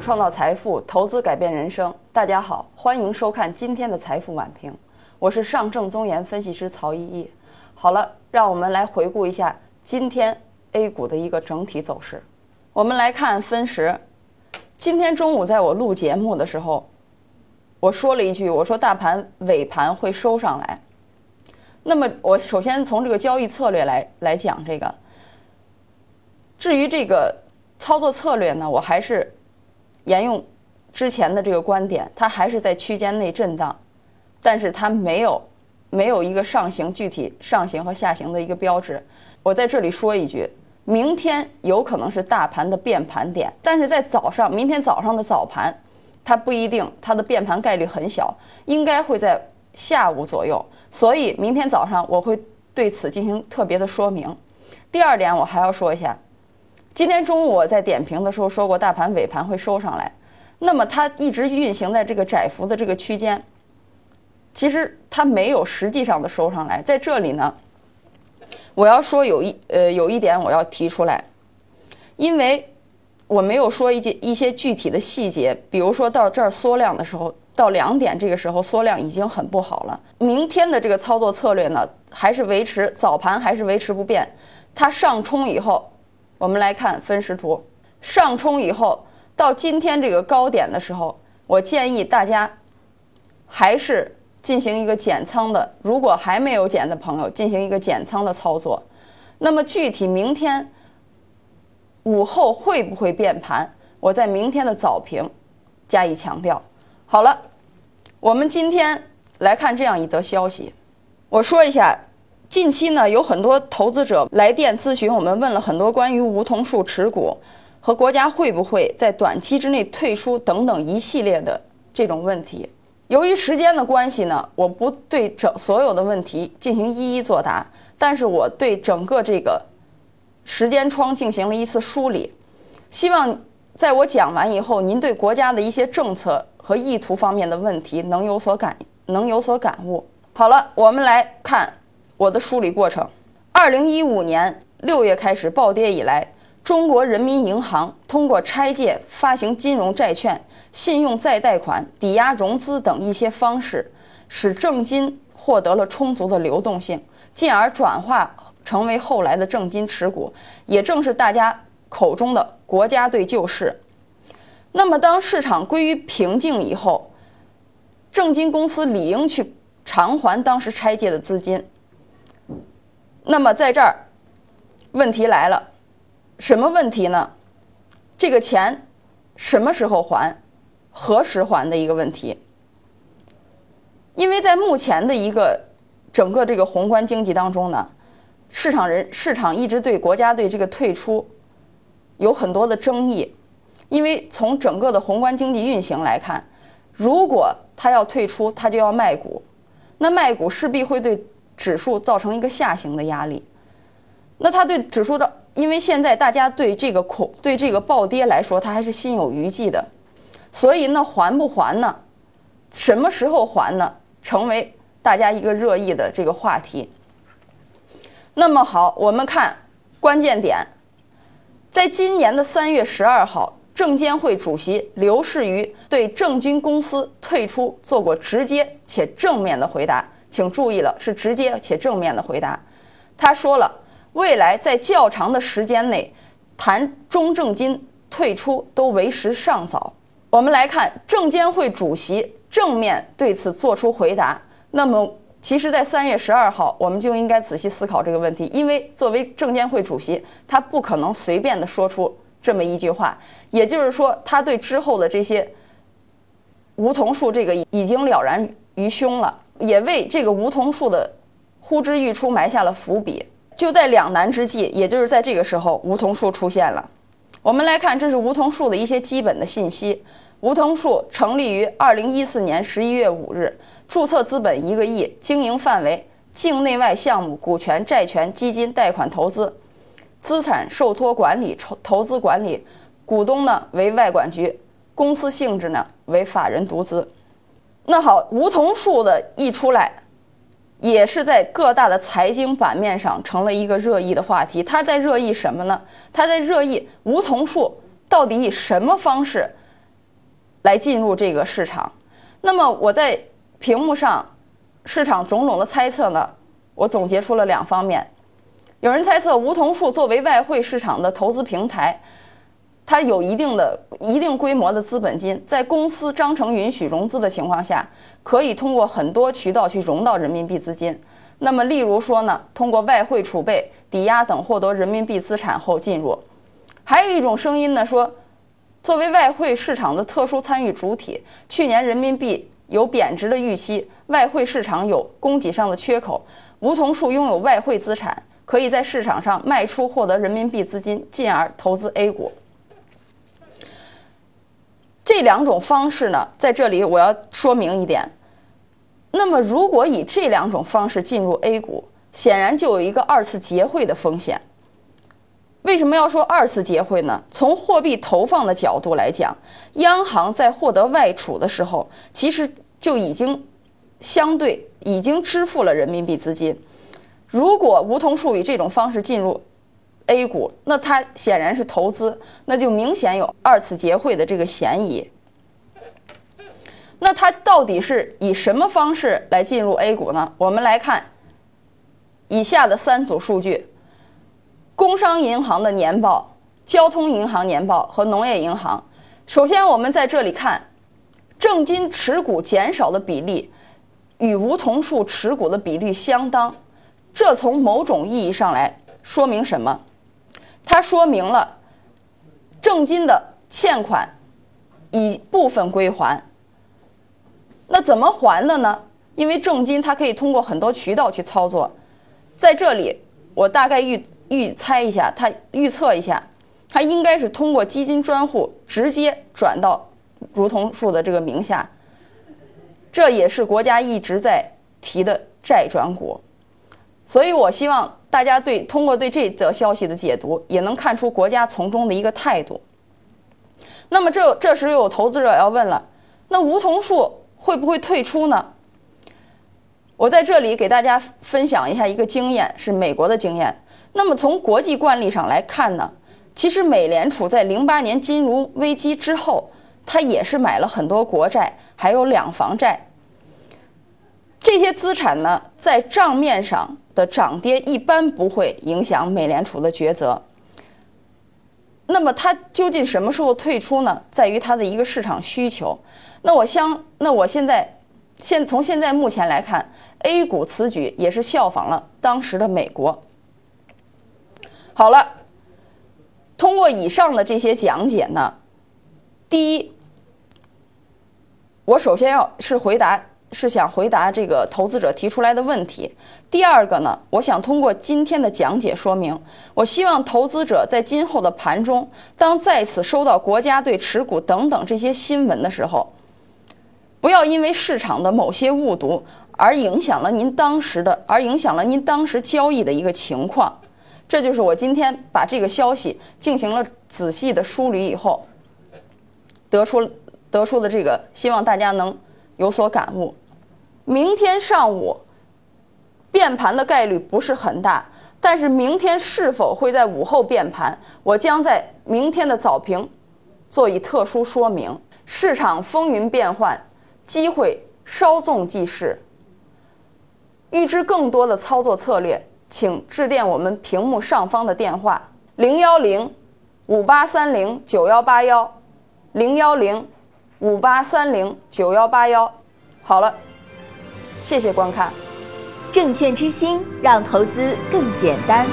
创造财富，投资改变人生。大家好，欢迎收看今天的财富晚评，我是上证综研分析师曹依依。好了，让我们来回顾一下今天 A 股的一个整体走势。我们来看分时，今天中午在我录节目的时候，我说了一句，我说大盘尾盘会收上来。那么我首先从这个交易策略来来讲这个。至于这个操作策略呢，我还是沿用之前的这个观点，它还是在区间内震荡，但是它没有没有一个上行具体上行和下行的一个标志。我在这里说一句，明天有可能是大盘的变盘点，但是在早上，明天早上的早盘，它不一定，它的变盘概率很小，应该会在下午左右。所以明天早上我会对此进行特别的说明。第二点，我还要说一下。今天中午我在点评的时候说过，大盘尾盘会收上来，那么它一直运行在这个窄幅的这个区间，其实它没有实际上的收上来。在这里呢，我要说有一呃有一点我要提出来，因为我没有说一些一些具体的细节，比如说到这儿缩量的时候，到两点这个时候缩量已经很不好了。明天的这个操作策略呢，还是维持早盘还是维持不变，它上冲以后。我们来看分时图，上冲以后到今天这个高点的时候，我建议大家还是进行一个减仓的。如果还没有减的朋友，进行一个减仓的操作。那么具体明天午后会不会变盘？我在明天的早评加以强调。好了，我们今天来看这样一则消息，我说一下。近期呢，有很多投资者来电咨询我们，问了很多关于梧桐树持股和国家会不会在短期之内退出等等一系列的这种问题。由于时间的关系呢，我不对整所有的问题进行一一作答，但是我对整个这个时间窗进行了一次梳理，希望在我讲完以后，您对国家的一些政策和意图方面的问题能有所感，能有所感悟。好了，我们来看。我的梳理过程：二零一五年六月开始暴跌以来，中国人民银行通过拆借、发行金融债券、信用再贷款、抵押融资等一些方式，使证金获得了充足的流动性，进而转化成为后来的证金持股，也正是大家口中的国家队救市。那么，当市场归于平静以后，证金公司理应去偿还当时拆借的资金。那么在这儿，问题来了，什么问题呢？这个钱什么时候还，何时还的一个问题。因为在目前的一个整个这个宏观经济当中呢，市场人市场一直对国家队这个退出有很多的争议，因为从整个的宏观经济运行来看，如果他要退出，他就要卖股，那卖股势必会对。指数造成一个下行的压力，那它对指数的，因为现在大家对这个恐对这个暴跌来说，它还是心有余悸的，所以那还不还呢？什么时候还呢？成为大家一个热议的这个话题。那么好，我们看关键点，在今年的三月十二号，证监会主席刘士余对证金公司退出做过直接且正面的回答。请注意了，是直接且正面的回答。他说了，未来在较长的时间内谈中证金退出都为时尚早。我们来看证监会主席正面对此作出回答。那么，其实，在三月十二号，我们就应该仔细思考这个问题，因为作为证监会主席，他不可能随便的说出这么一句话。也就是说，他对之后的这些梧桐树这个已经了然于胸了。也为这个梧桐树的呼之欲出埋下了伏笔。就在两难之际，也就是在这个时候，梧桐树出现了。我们来看，这是梧桐树的一些基本的信息。梧桐树成立于二零一四年十一月五日，注册资本一个亿，经营范围境内外项目、股权、债权、基金、贷款投资，资产受托管理、投投资管理，股东呢为外管局，公司性质呢为法人独资。那好，梧桐树的一出来，也是在各大的财经版面上成了一个热议的话题。它在热议什么呢？它在热议梧桐树到底以什么方式来进入这个市场。那么我在屏幕上市场种种的猜测呢，我总结出了两方面。有人猜测梧桐树作为外汇市场的投资平台。它有一定的、一定规模的资本金，在公司章程允许融资的情况下，可以通过很多渠道去融到人民币资金。那么，例如说呢，通过外汇储备、抵押等获得人民币资产后进入。还有一种声音呢，说作为外汇市场的特殊参与主体，去年人民币有贬值的预期，外汇市场有供给上的缺口，梧桐树拥有外汇资产，可以在市场上卖出获得人民币资金，进而投资 A 股。这两种方式呢，在这里我要说明一点。那么，如果以这两种方式进入 A 股，显然就有一个二次结汇的风险。为什么要说二次结汇呢？从货币投放的角度来讲，央行在获得外储的时候，其实就已经相对已经支付了人民币资金。如果梧桐树以这种方式进入，A 股，那它显然是投资，那就明显有二次结汇的这个嫌疑。那它到底是以什么方式来进入 A 股呢？我们来看以下的三组数据：工商银行的年报、交通银行年报和农业银行。首先，我们在这里看正金持股减少的比例与梧桐树持股的比例相当，这从某种意义上来说明什么？它说明了证金的欠款已部分归还。那怎么还的呢？因为证金它可以通过很多渠道去操作，在这里我大概预预猜一下，它预测一下，它应该是通过基金专户直接转到如桐树的这个名下。这也是国家一直在提的债转股，所以我希望。大家对通过对这则消息的解读，也能看出国家从中的一个态度。那么这这时又有投资者要问了：那梧桐树会不会退出呢？我在这里给大家分享一下一个经验，是美国的经验。那么从国际惯例上来看呢，其实美联储在零八年金融危机之后，它也是买了很多国债，还有两房债。这些资产呢，在账面上。的涨跌一般不会影响美联储的抉择。那么它究竟什么时候退出呢？在于它的一个市场需求。那我相，那我现在现从现在目前来看，A 股此举也是效仿了当时的美国。好了，通过以上的这些讲解呢，第一，我首先要是回答。是想回答这个投资者提出来的问题。第二个呢，我想通过今天的讲解说明，我希望投资者在今后的盘中，当再次收到国家队持股等等这些新闻的时候，不要因为市场的某些误读而影响了您当时的，而影响了您当时交易的一个情况。这就是我今天把这个消息进行了仔细的梳理以后，得出得出的这个，希望大家能有所感悟。明天上午变盘的概率不是很大，但是明天是否会在午后变盘，我将在明天的早评做以特殊说明。市场风云变幻，机会稍纵即逝。预知更多的操作策略，请致电我们屏幕上方的电话：零幺零五八三零九幺八幺，零幺零五八三零九幺八幺。好了。谢谢观看，证券之星让投资更简单。